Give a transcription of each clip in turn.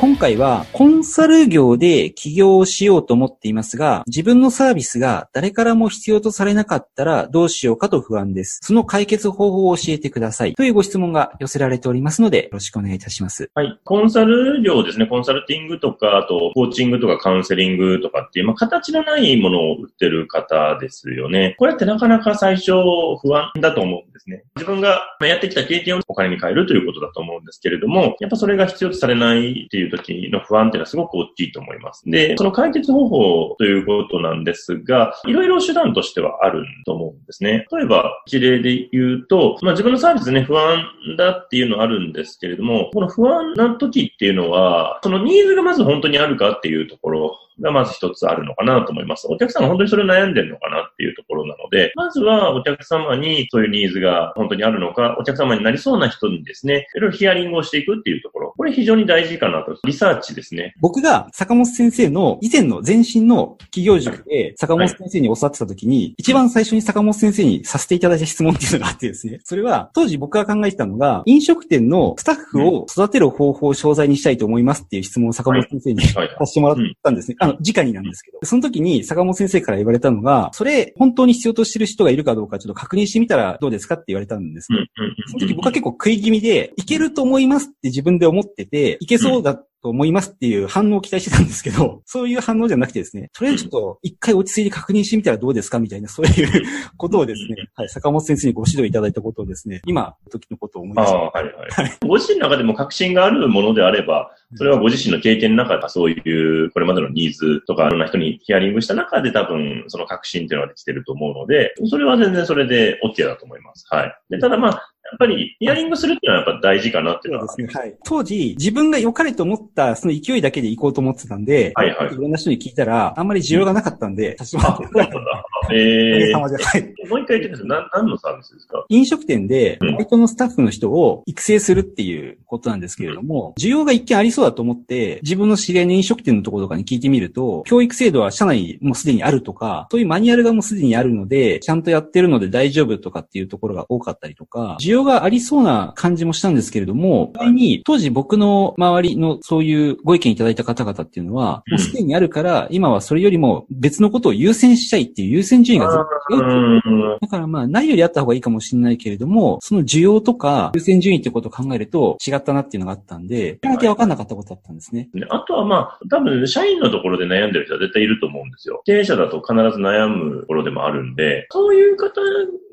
今回はコンサル業で起業をしようと思っていますが、自分のサービスが誰からも必要とされなかったらどうしようかと不安です。その解決方法を教えてください。というご質問が寄せられておりますので、よろしくお願いいたします。はい。コンサル業ですね。コンサルティングとか、あと、コーチングとかカウンセリングとかっていう、まあ、形のないものを売ってる方ですよね。これってなかなか最初不安だと思うんですね。自分がやってきた経験をお金に変えるということだと思うんですけれども、やっぱそれが必要とされないっていう時の不安っていうのはすごく大きいと思います。で、その解決方法ということなんですが、いろいろ手段としてはあると思うんですね。例えば、事例で言うと、まあ自分のサービスね、不安だっていうのはあるんですけれども、この不安な時っていうのは、そのニーズがまず本当にあるかっていうところがまず一つあるのかなと思います。お客さんが本当にそれを悩んでるのかなっていうところなので、まずはお客様にそういうニーズが本当にあるのか、お客様になりそうな人にですね、いろいろヒアリングをしていくっていうところ、これ非常に大事かなと。リサーチですね。僕が坂本先生の以前の前身の企業塾で坂本先生に教わってた時に、はい、一番最初に坂本先生にさせていただいた質問っていうのがあってですね、それは当時僕が考えてたのが、飲食店のスタッフを育てる方法を商材にしたいと思いますっていう質問を坂本先生に、はい、させてもらったんですね。あの、直になんですけど。その時に坂本先生から言われたのが、それ本当に必要としてる人がいるかどうかちょっと確認してみたらどうですかって言われたんです、ね。その時僕は結構食い気味で、いけると思いますって自分で思ってて、いけそうだと思いますっていう反応を期待してたんですけど、そういう反応じゃなくてですね、とりあえずちょっと一回落ち着いて確認してみたらどうですかみたいな、そういうことをですね、はい、坂本先生にご指導いただいたことをですね、今、時のことを思いました。はいはい。ご自身の中でも確信があるものであれば、それはご自身の経験の中でそういうこれまでのニーズとかいろんな人にヒアリングした中で多分その確信っていうのができてると思うので、それは全然それで OK だと思います。はい。で、ただまあ、やっぱり、ヒアリングするっていうのはやっぱ大事かなっていうのは。そうですね。はい。当時、自分が良かれと思ったその勢いだけで行こうと思ってたんで、はいはい。いろんな人に聞いたら、あんまり需要がなかったんで、立ち回って。そうなんだ。ええー。はい。もう一回言ってください。な、何のサービスですか？飲食店で、バイトのスタッフの人を育成するっていうことなんですけれども、需要が一見ありそうだと思って、自分の知り合いの飲食店のところとかに聞いてみると、教育制度は社内にもうすでにあるとか、そういうマニュアルがもうすでにあるので、ちゃんとやってるので大丈夫とかっていうところが多かったりとか、需要がありそうな感じもしたんですけれども、に当時僕の周りのそういうご意見いただいた方々っていうのは、もうすでにあるから、今はそれよりも別のことを優先したいっていう優先順位がずっと違う。だからまあ、ないよりあった方がいいかもしれないけれども、その需要とか優先順位ってことを考えると違ったなっていうのがあったんで、だけ分かんなかったことだったんですね。あとはまあ、多分社員のところで悩んでる人は絶対いると思うんですよ。経営者だと必ず悩むところでもあるんで、そういう方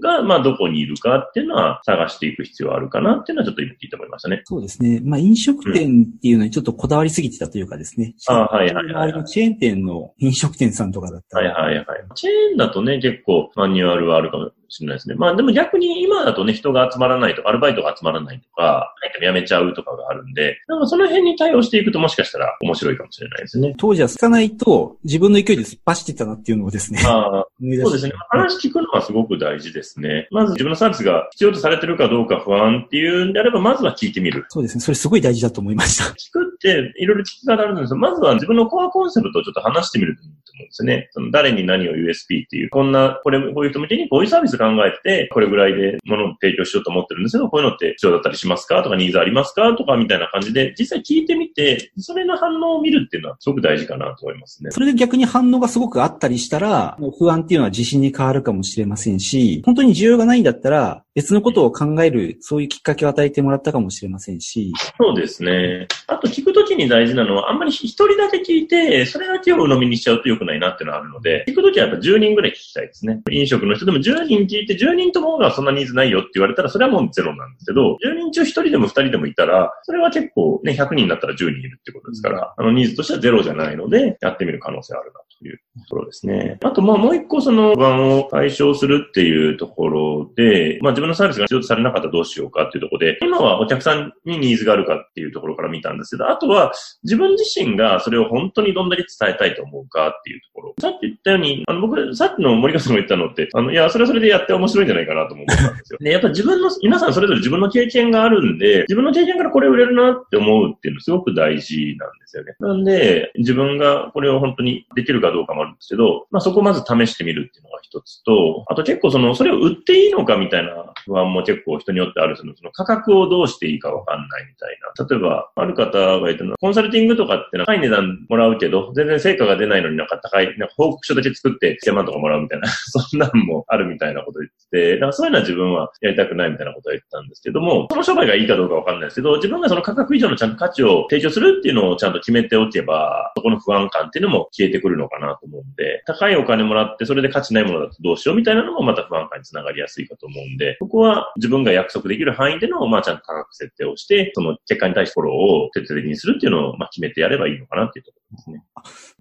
がまあどこにいるかっていうのは探していく必要はあるかなっていうのはちょっと言っていいと思いましたね。そうですね。まあ飲食店っていうのにちょっとこだわりすぎてたというかですね。うん、あはいはいはい、はい。チェーン店の飲食店さんとかだったら。はいはいはい。チェーンだとね、結構マニュアルはあるかもしれないですね。まあでも逆に今だとね、人が集まらないとか、アルバイトが集まらないとか、辞めちゃうとかがあるんで、なんかその辺に対応していくともしかしたら面白いかもしれないですね。当時はつかないと自分の勢いで突っ走ってたなっていうのをですね。ああ、そうですね。話聞くのはすごく大事ですね。まず自分のサービスが必要とされてるかどうか不安っていうんであれば、まずは聞いてみる。そうですね。それすごい大事だと思いました。聞くっていろいろ聞き方あるんですけど、まずは自分のコアコンセプトをちょっと話してみると思うんですね。その誰に何を USP っていう、こんな、これ、こういう人向けにこういうサービス考えて、これぐらいで物を提供しようと思ってるんですけど、こういうのって必要だったりしますか？とか、ニーズありますか？とか、みたいな感じで、実際聞いてみて、それの反応を見るっていうのはすごく大事かなと思いますね。それで逆に反応がすごくあったりしたら、不安っていうのは自信に変わるかもしれませんし、本当に需要がないんだったら、別のことを考える、そういうきっかけを与えてもらったかもしれませんし。そうですね。あと聞くときに大事なのは、あんまり一人だけ聞いて、それだけを鵜呑みにしちゃうと良くないなっていうのはあるので、聞くときはやっぱ10人ぐらい聞きたいですね。飲食の人でも10人聞いて、10人ともがそんなニーズないよって言われたら、それはもうゼロなんですけど、10人中1人でも2人でもいたら、それは結構ね、100人になったら10人いるってことですから、あのニーズとしてはゼロじゃないので、やってみる可能性あるなというところですね。あと、まあもう一個その不安を解消するっていうところで、まあ自分のサービスが必要とされなかったらどうしようかっていうところで、今はお客さんにニーズがあるかっていうところから見たんですけど、あとは自分自身がそれを本当にどんだけ伝えたいと思うかっていうところ。さっき言ったように、あの僕、さっきの森川さんが言ったのって、あの、いや、それはそれでやって面白いんじゃないかなと思ったんですよ。で、やっぱ自分の、皆さんそれぞれ自分の経験があるんで、自分の経験からこれ売れるなって思うっていうのすごく大事なんですよね。なんで、自分がこれを本当にできるかかどうかもあるんですけど、まあそこをまず試してみるっていうのが一つと、あと結構その、それを売っていいのかみたいな不安も結構人によってあるその、その価格をどうしていいかわかんないみたいな。例えば、ある方が言ったのは、コンサルティングとかって高い値段もらうけど、全然成果が出ないのになんか高い、なんか報告書だけ作って1000万とかもらうみたいな、そんなんもあるみたいなこと言ってて、なんかそういうのは自分はやりたくないみたいなことを言ったんですけども、その商売がいいかどうかわかんないですけど、自分がその価格以上のちゃんと価値を提供するっていうのをちゃんと決めておけば、そこの不安感っていうのも消えてくるのかなと思うんで、高いお金もらってそれで価値ないものだとどうしようみたいなのもまた不安感につながりやすいかと思うんで、ここは自分が約束できる範囲での、まあちゃんと価格設定をして、その結果に対してフォローを徹底的にするっていうのを、まあ決めてやればいいのかなっていうところですね。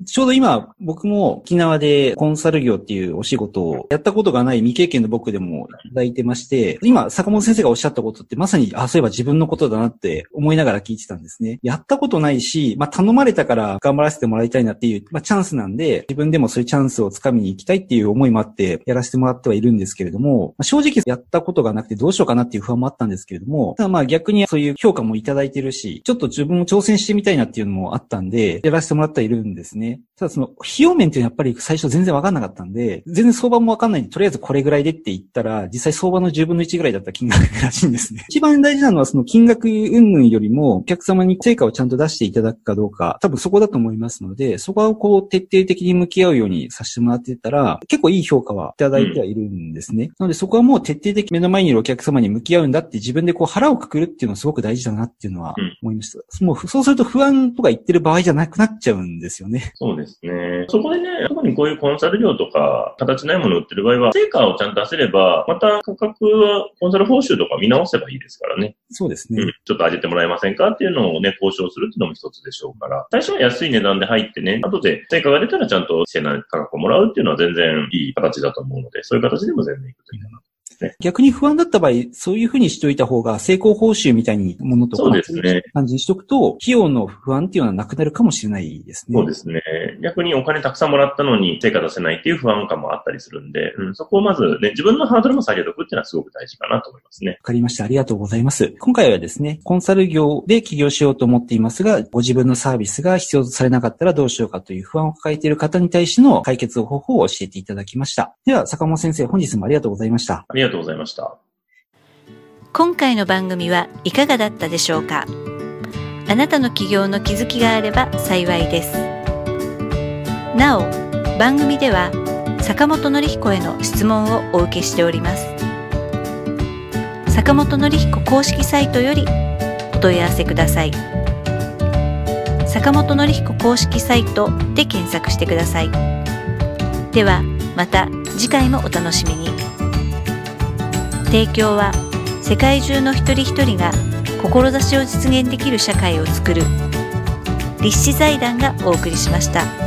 ちょうど今、僕も沖縄でコンサル業っていうお仕事をやったことがない未経験の僕でもいただいてまして、今、坂本先生がおっしゃったことってまさに、あ、そういえば自分のことだなって思いながら聞いてたんですね。やったことないし、まあ頼まれたから頑張らせてもらいたいなっていう、まあチャンスなんで、で自分でもそういうチャンスをつかみに行きたいっていう思いもあってやらせてもらってはいるんですけれども、まあ、正直やったことがなくてどうしようかなっていう不安もあったんですけれども、ただまあ逆にそういう評価もいただいてるし、ちょっと自分も挑戦してみたいなっていうのもあったんで、やらせてもらってはいるんですね。ただその、費用面っていうのはやっぱり最初全然わかんなかったんで、全然相場もわかんないんで、とりあえずこれぐらいでって言ったら、実際相場の10分の1ぐらいだった金額らしいんですね。一番大事なのはその金額云々よりも、お客様に成果をちゃんと出していただくかどうか、多分そこだと思いますので、そこはこう徹底的に向き合うようにさせてもらってたら、結構いい評価はいただいてはいるんですね。うん、なのでそこはもう徹底的に目の前にいるお客様に向き合うんだって自分でこう腹をくくるっていうのはすごく大事だなっていうのは思いました。うん、もうそうすると不安とか言ってる場合じゃなくなっちゃうんですよね。そうですね。そこでね、特にこういうコンサル料とか、形ないものを売ってる場合は、成果をちゃんと出せれば、また価格はコンサル報酬とか見直せばいいですからね。そうですね。うん、ちょっと上げてもらえませんかっていうのをね、交渉するっていうのも一つでしょうから、最初は安い値段で入ってね、後で成果が出たらちゃんと正な価格をもらうっていうのは全然いい形だと思うので、そういう形でも全然いくといいかなと。逆に不安だった場合、そういうふうにしておいた方が成功報酬みたいにものとか、そうですね。感じにしとくと、費用の不安っていうのはなくなるかもしれないですね。そうですね。逆にお金たくさんもらったのに成果出せないっていう不安感もあったりするんで、うん、そこをまずね、自分のハードルも下げておくっていうのはすごく大事かなと思いますね。わかりました。ありがとうございます。今回はですね、コンサル業で起業しようと思っていますが、ご自分のサービスが必要とされなかったらどうしようかという不安を抱えている方に対しての解決方法を教えていただきました。では、坂本先生、本日もありがとうございました。ありがとうございました。今回の番組はいかがだったでしょうか？あなたの起業の気づきがあれば幸いです。なお、番組では坂本典彦への質問をお受けしております。坂本典彦公式サイトよりお問い合わせください。坂本典彦公式サイトで検索してください。では、また次回もお楽しみに。提供は世界中の一人一人が志を実現できる社会をつくる立志財団がお送りしました。